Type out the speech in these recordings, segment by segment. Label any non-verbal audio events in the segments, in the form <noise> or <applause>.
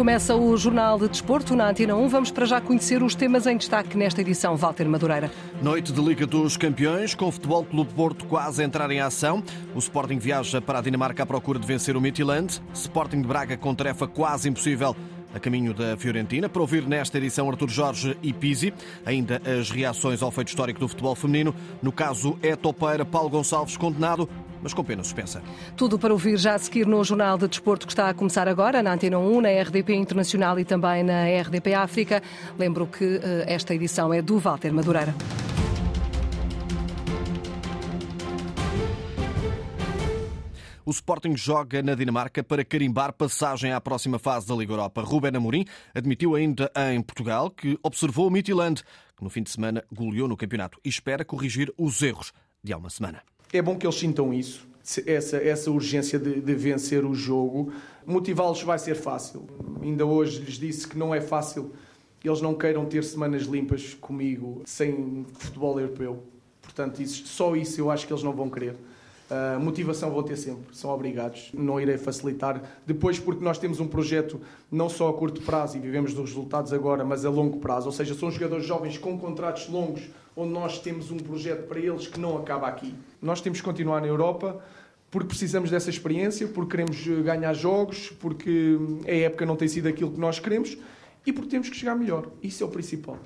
Começa o Jornal de Desporto na Antena 1. Vamos para já conhecer os temas em destaque nesta edição. Walter Madureira. Noite de Liga dos Campeões, com o Futebol Clube Porto quase a entrar em ação. O Sporting viaja para a Dinamarca à procura de vencer o Midtjylland. Sporting de Braga com tarefa quase impossível a caminho da Fiorentina. Para ouvir nesta edição Artur Jorge e Pisi, ainda as reações ao feito histórico do futebol feminino. No caso, é topeira Paulo Gonçalves condenado mas com pena suspensa. Tudo para ouvir já a seguir no Jornal de Desporto que está a começar agora, na Antena 1, na RDP Internacional e também na RDP África. Lembro que eh, esta edição é do Walter Madureira. O Sporting joga na Dinamarca para carimbar passagem à próxima fase da Liga Europa. Ruben Amorim admitiu ainda em Portugal que observou o Midtjylland, que no fim de semana goleou no campeonato e espera corrigir os erros de há uma semana. É bom que eles sintam isso, essa, essa urgência de, de vencer o jogo. Motivá-los vai ser fácil. Ainda hoje lhes disse que não é fácil eles não queiram ter semanas limpas comigo sem futebol europeu. Portanto, isso, só isso eu acho que eles não vão querer. Uh, motivação vão ter sempre, são obrigados. Não irei facilitar. Depois, porque nós temos um projeto não só a curto prazo e vivemos dos resultados agora, mas a longo prazo. Ou seja, são jogadores jovens com contratos longos, onde nós temos um projeto para eles que não acaba aqui. Nós temos que continuar na Europa porque precisamos dessa experiência, porque queremos ganhar jogos, porque a época não tem sido aquilo que nós queremos e porque temos que chegar melhor. Isso é o principal.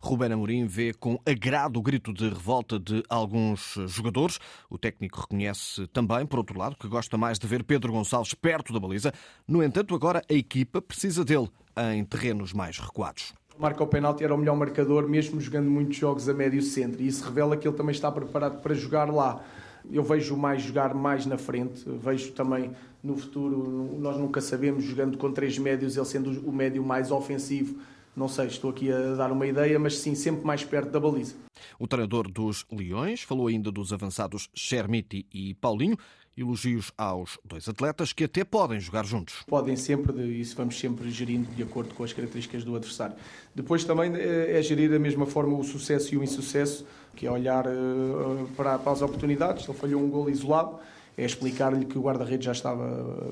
Ruben Amorim vê com agrado o grito de revolta de alguns jogadores. O técnico reconhece também, por outro lado, que gosta mais de ver Pedro Gonçalves perto da baliza. No entanto, agora a equipa precisa dele em terrenos mais recuados. Marca o penalti era o melhor marcador, mesmo jogando muitos jogos a médio centro. E isso revela que ele também está preparado para jogar lá. Eu vejo mais jogar mais na frente, vejo também no futuro, nós nunca sabemos, jogando com três médios, ele sendo o médio mais ofensivo, não sei, estou aqui a dar uma ideia, mas sim, sempre mais perto da baliza. O treinador dos Leões falou ainda dos avançados Chermiti e Paulinho. Elogios aos dois atletas que até podem jogar juntos. Podem sempre, isso vamos sempre gerindo de acordo com as características do adversário. Depois também é gerir da mesma forma o sucesso e o insucesso, que é olhar eh, para as oportunidades. Ele falhou um gol isolado, é explicar-lhe que o guarda-redes já estava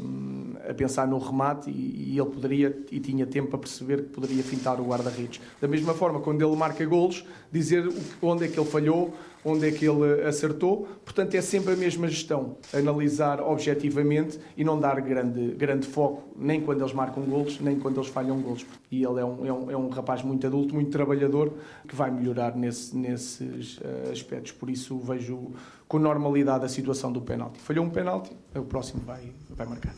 hum, a pensar no remate e, e, ele poderia e tinha tempo para perceber que poderia fintar o guarda-redes. Da mesma forma, quando ele marca golos, dizer onde é que ele falhou, onde é que ele acertou. Portanto, é sempre a mesma gestão, analisar objetivamente e não dar grande, grande foco, nem quando eles marcam golos, nem quando eles falham golos. E ele é um, é um, é um rapaz muito adulto, muito trabalhador, que vai melhorar nesse, nesses uh, aspectos. Por isso, vejo com normalidade a situação do penalti. Falhou um penalti, o próximo vai, vai marcar.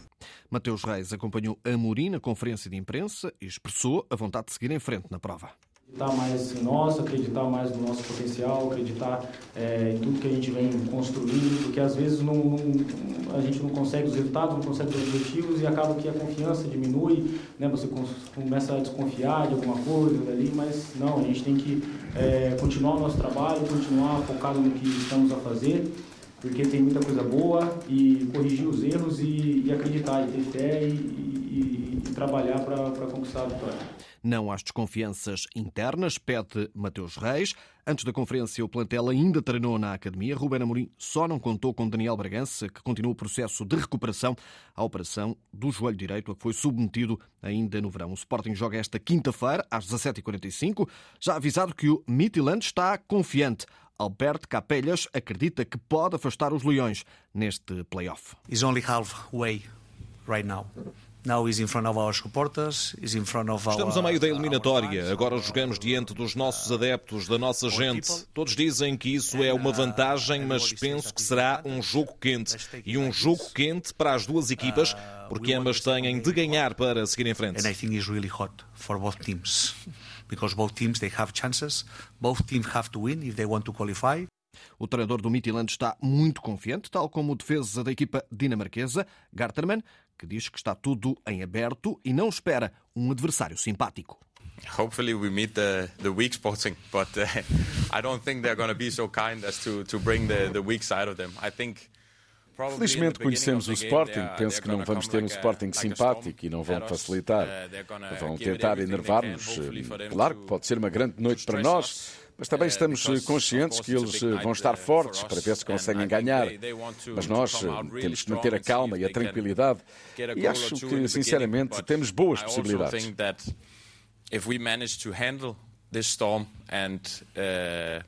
Mateus Reis acompanhou Amorim na conferência de imprensa e expressou a vontade de seguir em frente na prova. Acreditar mais em nós, acreditar mais no nosso potencial, acreditar é, em tudo que a gente vem construindo, porque às vezes não, não, a gente não consegue os resultados, não consegue os objetivos e acaba que a confiança diminui, né? você começa a desconfiar de alguma coisa ali, mas não, a gente tem que é, continuar o nosso trabalho, continuar focado no que estamos a fazer, porque tem muita coisa boa e corrigir os erros e, e acreditar, e ter fé e, e trabalhar para conquistar a vitória. Não às desconfianças internas, pede Mateus Reis. Antes da conferência, o plantel ainda treinou na academia. Ruben Amorim só não contou com Daniel Bragança, que continua o processo de recuperação à operação do joelho direito, a que foi submetido ainda no verão. O Sporting joga esta quinta-feira, às 17h45, já avisado que o Midtjylland está confiante. Alberto Capelhas acredita que pode afastar os Leões neste play-off. He's only halfway right now. Estamos a meio da eliminatória. Agora jogamos diante dos nossos adeptos, da nossa gente. Todos dizem que isso é uma vantagem, mas penso que será um jogo quente. E um jogo quente para as duas equipas, porque ambas têm de ganhar para seguir em frente. And I think it's really hot for both teams. <laughs> Because both teams they have chances. Both teams have to win if they want to qualify. O treinador do Midtjylland está muito confiante, tal como o defesa da equipa dinamarquesa, Garterman, que diz que está tudo em aberto e não espera um adversário simpático. Hopefully we meet the, the weak Sporting, <laughs> but uh, I don't think they're going to be so kind as to, to bring the, the weak side of them. I think Felizmente conhecemos o Sporting. Penso que não vamos ter um Sporting simpático e não vão facilitar. Uh, vão tentar enervar-nos. Claro que pode ser uma grande noite para nós, Mas também estamos conscientes que eles vão estar fortes para ver se conseguem ganhar. Mas nós temos que manter a calma e a tranquilidade. E acho que, sinceramente, temos boas possibilidades. If we manage to handle this storm and uh,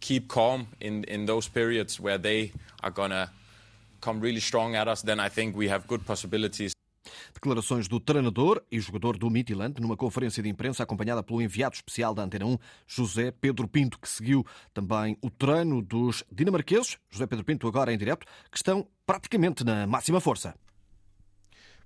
keep calm in, in those periods where they are come really strong at us, then I think we have good possibilities. Declarações do treinador e jogador do Midland numa conferência de imprensa acompanhada pelo enviado especial da Antena 1, José Pedro Pinto, que seguiu também o treino dos dinamarqueses, José Pedro Pinto agora em direto, que estão praticamente na máxima força.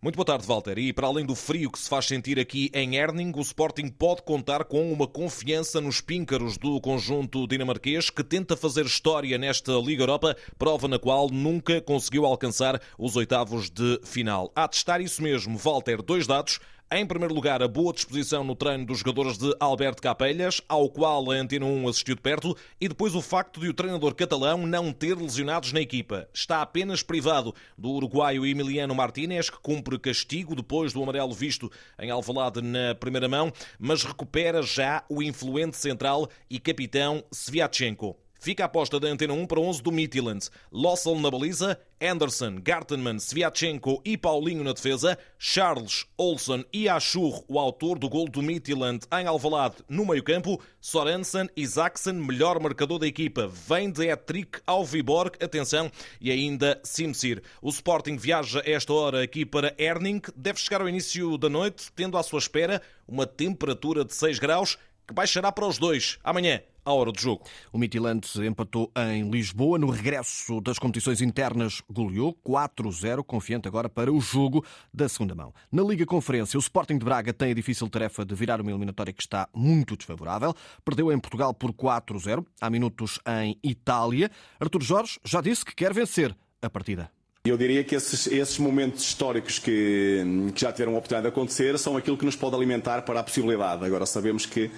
Muito boa tarde, Walter. E para além do frio que se faz sentir aqui em Erning, o Sporting pode contar com uma confiança nos píncaros do conjunto dinamarquês que tenta fazer história nesta Liga Europa, prova na qual nunca conseguiu alcançar os oitavos de final. A testar isso mesmo, Walter, dois dados. Em primeiro lugar, a boa disposição no treino dos jogadores de Alberto Capelhas, ao qual a Antena 1 assistiu de perto, e depois o facto de o treinador catalão não ter lesionados na equipa. Está apenas privado do uruguaio Emiliano Martínez, que cumpre castigo depois do amarelo visto em Alvalade na primeira mão, mas recupera já o influente central e capitão Sviatchenko. Fica a aposta da Antena 1 para 11 do Midtjylland. Lossel na baliza, Anderson, Gartenman, Sviatchenko e Paulinho na defesa, Charles, Olsen e Ashur, o autor do gol do Midtjylland em Alvalade. No meio-campo, Sorensen Zaxen, melhor marcador da equipa, vem de hat-trick ao Viborg, atenção, e ainda Simsir. O Sporting viaja esta hora aqui para Erning, deve chegar ao início da noite, tendo à sua espera uma temperatura de 6 graus, que baixará para os dois amanhã à hora do jogo. O Midtjylland empatou em Lisboa. No regresso das competições internas, goleou 4-0, confiante agora para o jogo da segunda mão. Na Liga Conferência, o Sporting de Braga tem a difícil tarefa de virar uma eliminatória que está muito desfavorável. Perdeu em Portugal por 4-0, há minutos em Itália. Artur Jorge já disse que quer vencer a partida. Eu diria que esses, esses momentos históricos que, que, já tiveram a oportunidade de acontecer são aquilo que nos pode alimentar para a possibilidade. Agora sabemos que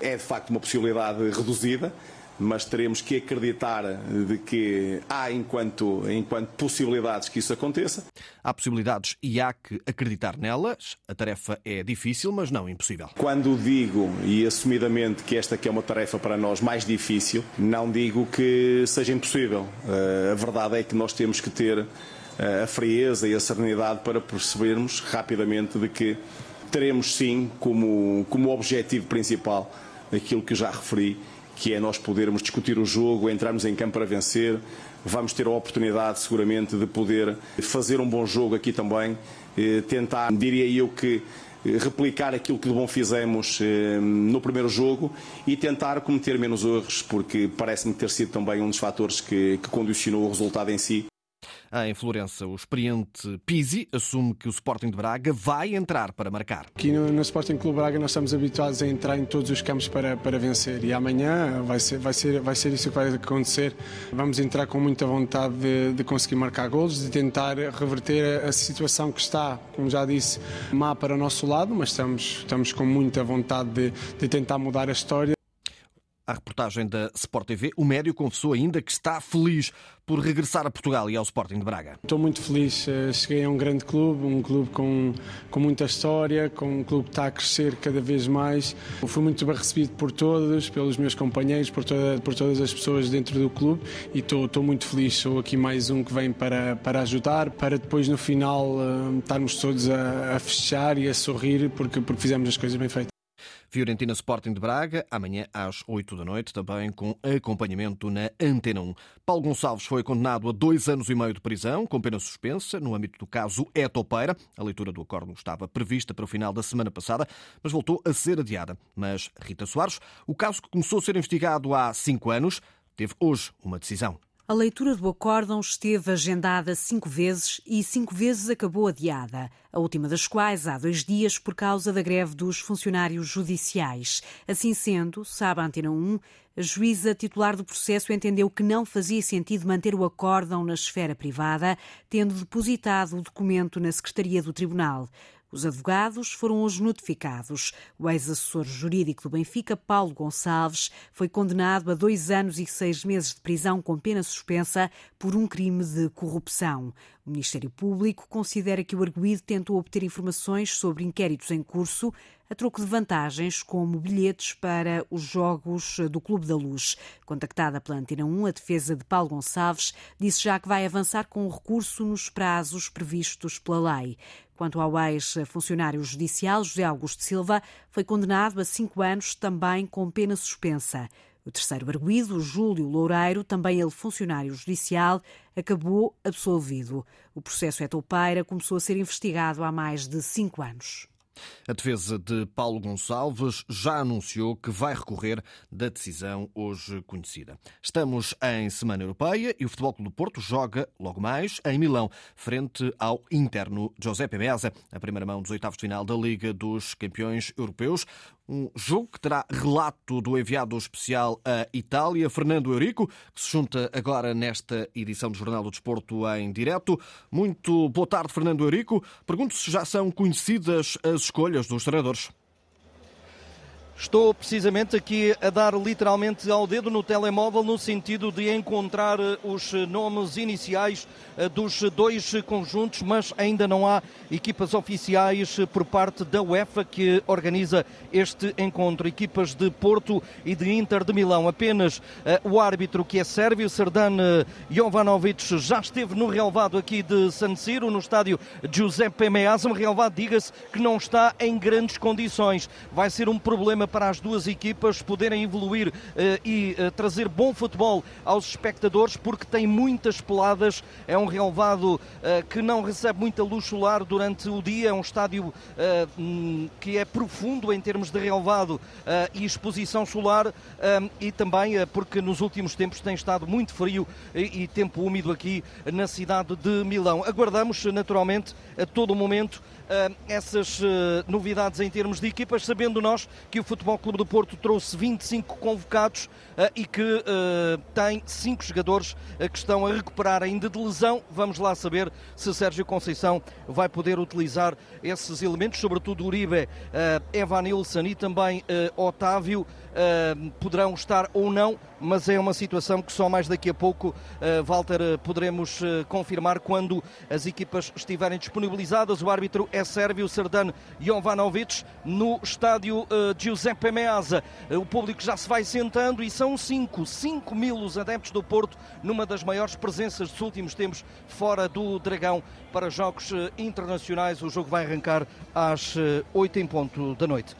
é de facto uma possibilidade reduzida, mas teremos que acreditar de que há enquanto, enquanto possibilidades que isso aconteça. Há possibilidades e há que acreditar nelas. A tarefa é difícil, mas não impossível. Quando digo, e assumidamente, que esta que é uma tarefa para nós mais difícil, não digo que seja impossível. Eh, a verdade é que nós temos que ter eh, a frieza e a serenidade para percebermos rapidamente de que teremos sim como, como objetivo principal aquilo que já referi, que é nós podermos discutir o jogo, entrarmos em campo para vencer. Vamos ter a oportunidade, seguramente, de poder fazer um bom jogo aqui também, eh, tentar, diria eu que eh, replicar aquilo que de bom fizemos eh, no primeiro jogo e tentar cometer menos erros, porque parece-me ter sido também um dos fatores que, que condicionou o resultado em si. Em Florença, o experiente Pisi assume que o Sporting de Braga vai entrar para marcar. Aqui no, no Sporting Clube Braga nós estamos habituados a entrar em todos os campos para, para vencer e amanhã vai ser, vai, ser, vai ser isso que vai acontecer. Vamos entrar com muita vontade de, de conseguir marcar golos, de tentar reverter a situação que está, como já disse, má para o nosso lado, mas estamos, estamos com muita vontade de, de tentar mudar a história. A reportagem da Sport TV, o médio confessou ainda que está feliz por regressar a Portugal e ao Sporting de Braga. Estou muito feliz. Eh, cheguei a um grande clube, um clube com, com muita história, com um clube que está a crescer cada vez mais. Fui muito bem recebido por todos, pelos meus companheiros, por, toda, por todas as pessoas dentro do clube e estou, estou muito feliz. Sou aqui mais um que vem para, para ajudar, para depois no final eh, estarmos todos a, a fechar e a sorrir porque, porque fizemos as coisas bem feitas. Fiorentina Sporting de Braga, amanhã às 8 da noite, também com acompanhamento na Antena 1. Paulo Gonçalves foi condenado a dois anos e meio de prisão, com pena suspensa, no âmbito do caso Etopeira. A leitura do acordo estava prevista para o final da semana passada, mas voltou a ser adiada. Mas Rita Soares, o caso que começou a ser investigado há cinco anos, teve hoje uma decisão. A leitura do acórdão esteve agendada cinco vezes e cinco vezes acabou adiada, a última das quais há dois dias por causa da greve dos funcionários judiciais. Assim sendo, sabe a Antena 1, a juíza titular do processo entendeu que não fazia sentido manter o acórdão na esfera privada, tendo depositado o documento na Secretaria do Tribunal. Os advogados foram hoje notificados. O ex-assessor jurídico do Benfica, Paulo Gonçalves, foi condenado a dois anos e seis meses de prisão com pena suspensa por um crime de corrupção. O Ministério Público considera que o arguído tentou obter informações sobre inquéritos em curso a troco de vantagens como bilhetes para os Jogos do Clube da Luz. Contactada pela Antena 1, a defesa de Paulo Gonçalves disse já que vai avançar com o recurso nos prazos previstos pela lei. Quanto ao ex-funcionário judicial José Augusto Silva, foi condenado a cinco anos também com pena suspensa. O terceiro arguído, Júlio Loureiro, também ele funcionário judicial, acabou absolvido. O processo é toupeira começou a ser investigado há mais de cinco anos. A defesa de Paulo Gonçalves já anunciou que vai recorrer da decisão hoje conhecida. Estamos em Semana Europeia e o Futebol Clube do Porto joga logo mais em Milão, frente ao interno Giuseppe Meazza, a primeira mão dos oitavos de final da Liga dos Campeões Europeus. Um jogo que terá relato do enviado especial à Itália, Fernando Eurico, que se junta agora nesta edição do Jornal do Desporto em direto. Muito boa tarde, Fernando Eurico. Pergunto se já são conhecidas as escolhas dos treinadores. Estou precisamente aqui a dar literalmente ao dedo no telemóvel no sentido de encontrar eh, os nomes iniciais eh, dos dois conjuntos, mas ainda não há equipas oficiais por parte da UEFA que organiza este encontro. Equipas de Porto e de Inter de Milão. Apenas o árbitro que é sérvio, Serdan Jovanovic, já esteve no relevado aqui de San Siro, no estádio Giuseppe Meazza. Um relevado, diga-se, que não está em grandes condições. Vai ser um problema para as duas equipas poderem evoluir uh, e uh, trazer bom futebol aos espectadores, porque tem muitas peladas. É um relevado uh, que não recebe muita luz solar durante o dia. É um estádio hum, que é profundo em termos de relevado e exposição solar e também porque nos últimos tempos tem estado muito frio e, e tempo úmido aqui na cidade de Milão. Aguardamos naturalmente a todo momento essas novidades em termos de equipas, sabendo nós que o Futebol Clube do Porto trouxe 25 convocados uh, e que uh, tem 5 jogadores uh, que estão a recuperar ainda de lesão. Vamos lá saber se Sérgio Conceição vai poder utilizar esses elementos, sobretudo Uribe, Evan Nilsson e também Otávio. Poderão estar ou não, mas é uma situação que só mais daqui a pouco, Walter, poderemos confirmar quando as equipas estiverem disponibilizadas. O árbitro é sérvio, Serdan Jovanovic, no estádio Giuseppe Meazza. O público já se vai sentando e são 5, 5 mil os adeptos do Porto numa das maiores presenças dos últimos tempos fora do Dragão para jogos eh, internacionais. O jogo vai arrancar às 8 eh, em ponto da noite.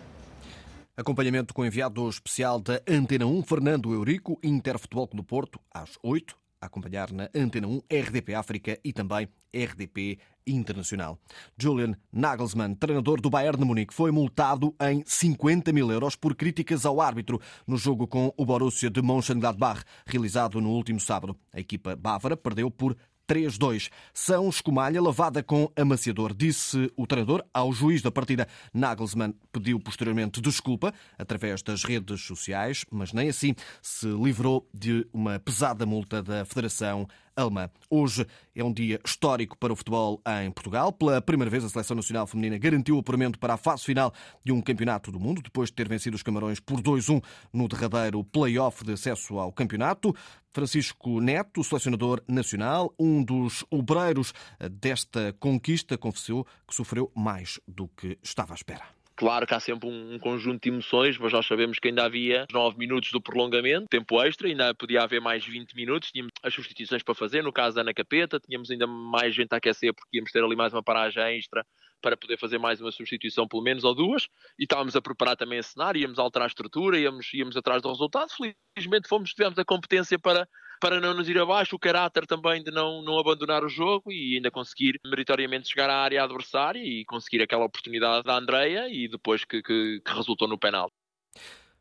Acompanhamento com o enviado especial da Antena 1, Fernando Eurico, Interfutebol do Porto, às 8 a acompanhar na Antena 1, RDP África e também RDP Internacional. Julian Nagelsmann, treinador do Bayern de Munique, foi multado em 50 mil euros por críticas ao árbitro no jogo com o Borussia de Mönchengladbach, realizado no último sábado. A equipa bávara perdeu por 3-2. São escumalha lavada com amaciador, disse o treinador ao juiz da partida. Nagelsmann pediu posteriormente desculpa através das redes sociais, mas nem assim se livrou de uma pesada multa da Federação alemã. Hoje é um dia histórico para o futebol em Portugal. Pela primeira vez, a Seleção Nacional Feminina garantiu o apuramento para a fase final de um campeonato do mundo, depois de ter vencido os Camarões por 2-1 no derradeiro play-off de acesso ao campeonato. Francisco Neto, selecionador nacional, um dos obreiros desta conquista, confessou que sofreu mais do que estava à espera. Claro que há sempre um, um, conjunto de emoções, mas nós sabemos que ainda havia 9 minutos do prolongamento, tempo extra, ainda podia haver mais 20 minutos, tínhamos as substituições para fazer, no caso da Ana Capeta, tínhamos ainda mais gente a aquecer porque íamos ter ali mais uma paragem extra para poder fazer mais uma substituição, pelo menos, ou duas, e estávamos a preparar também esse cenário, íamos alterar a estrutura, íamos, íamos atrás do resultado. Felizmente fomos, tivemos a competência para, para não nos ir abaixo, o caráter também de não, não abandonar o jogo e ainda conseguir meritoriamente chegar à área adversária e conseguir aquela oportunidade da Andreia e depois que, que, que resultou no penal.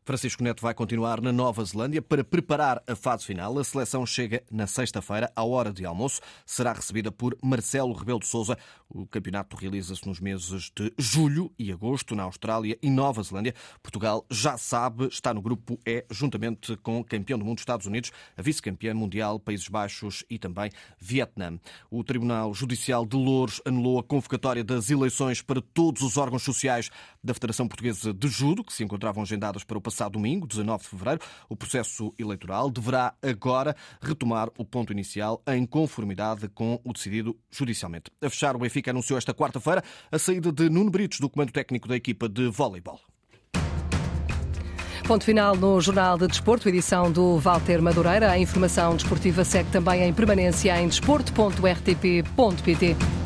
Francisco Neto vai continuar na Nova Zelândia para preparar a fase final. A seleção chega na sexta-feira, à hora de almoço. Será recebida por Marcelo Rebelo de Sousa. O campeonato realiza-se nos meses de julho e agosto na Austrália e Nova Zelândia. Portugal já sabe, está no grupo E, juntamente com o campeão do mundo Estados Unidos, a vice-campeã mundial Países Baixos e também Vietnã. O Tribunal Judicial de Louros anulou a convocatória das eleições para todos os órgãos sociais da Federação Portuguesa de Judo, que se encontravam agendadas para o passado domingo, 19 de fevereiro. O processo eleitoral deverá agora retomar o ponto inicial em conformidade com o decidido judicialmente. A fechar, o Benfica anunciou esta quarta-feira a saída de Nuno Britos do comando técnico da equipa de voleibol. Ponto final no Jornal de Desporto, edição do Walter Madureira. A informação desportiva segue também em permanência em desporto.rtp.pt.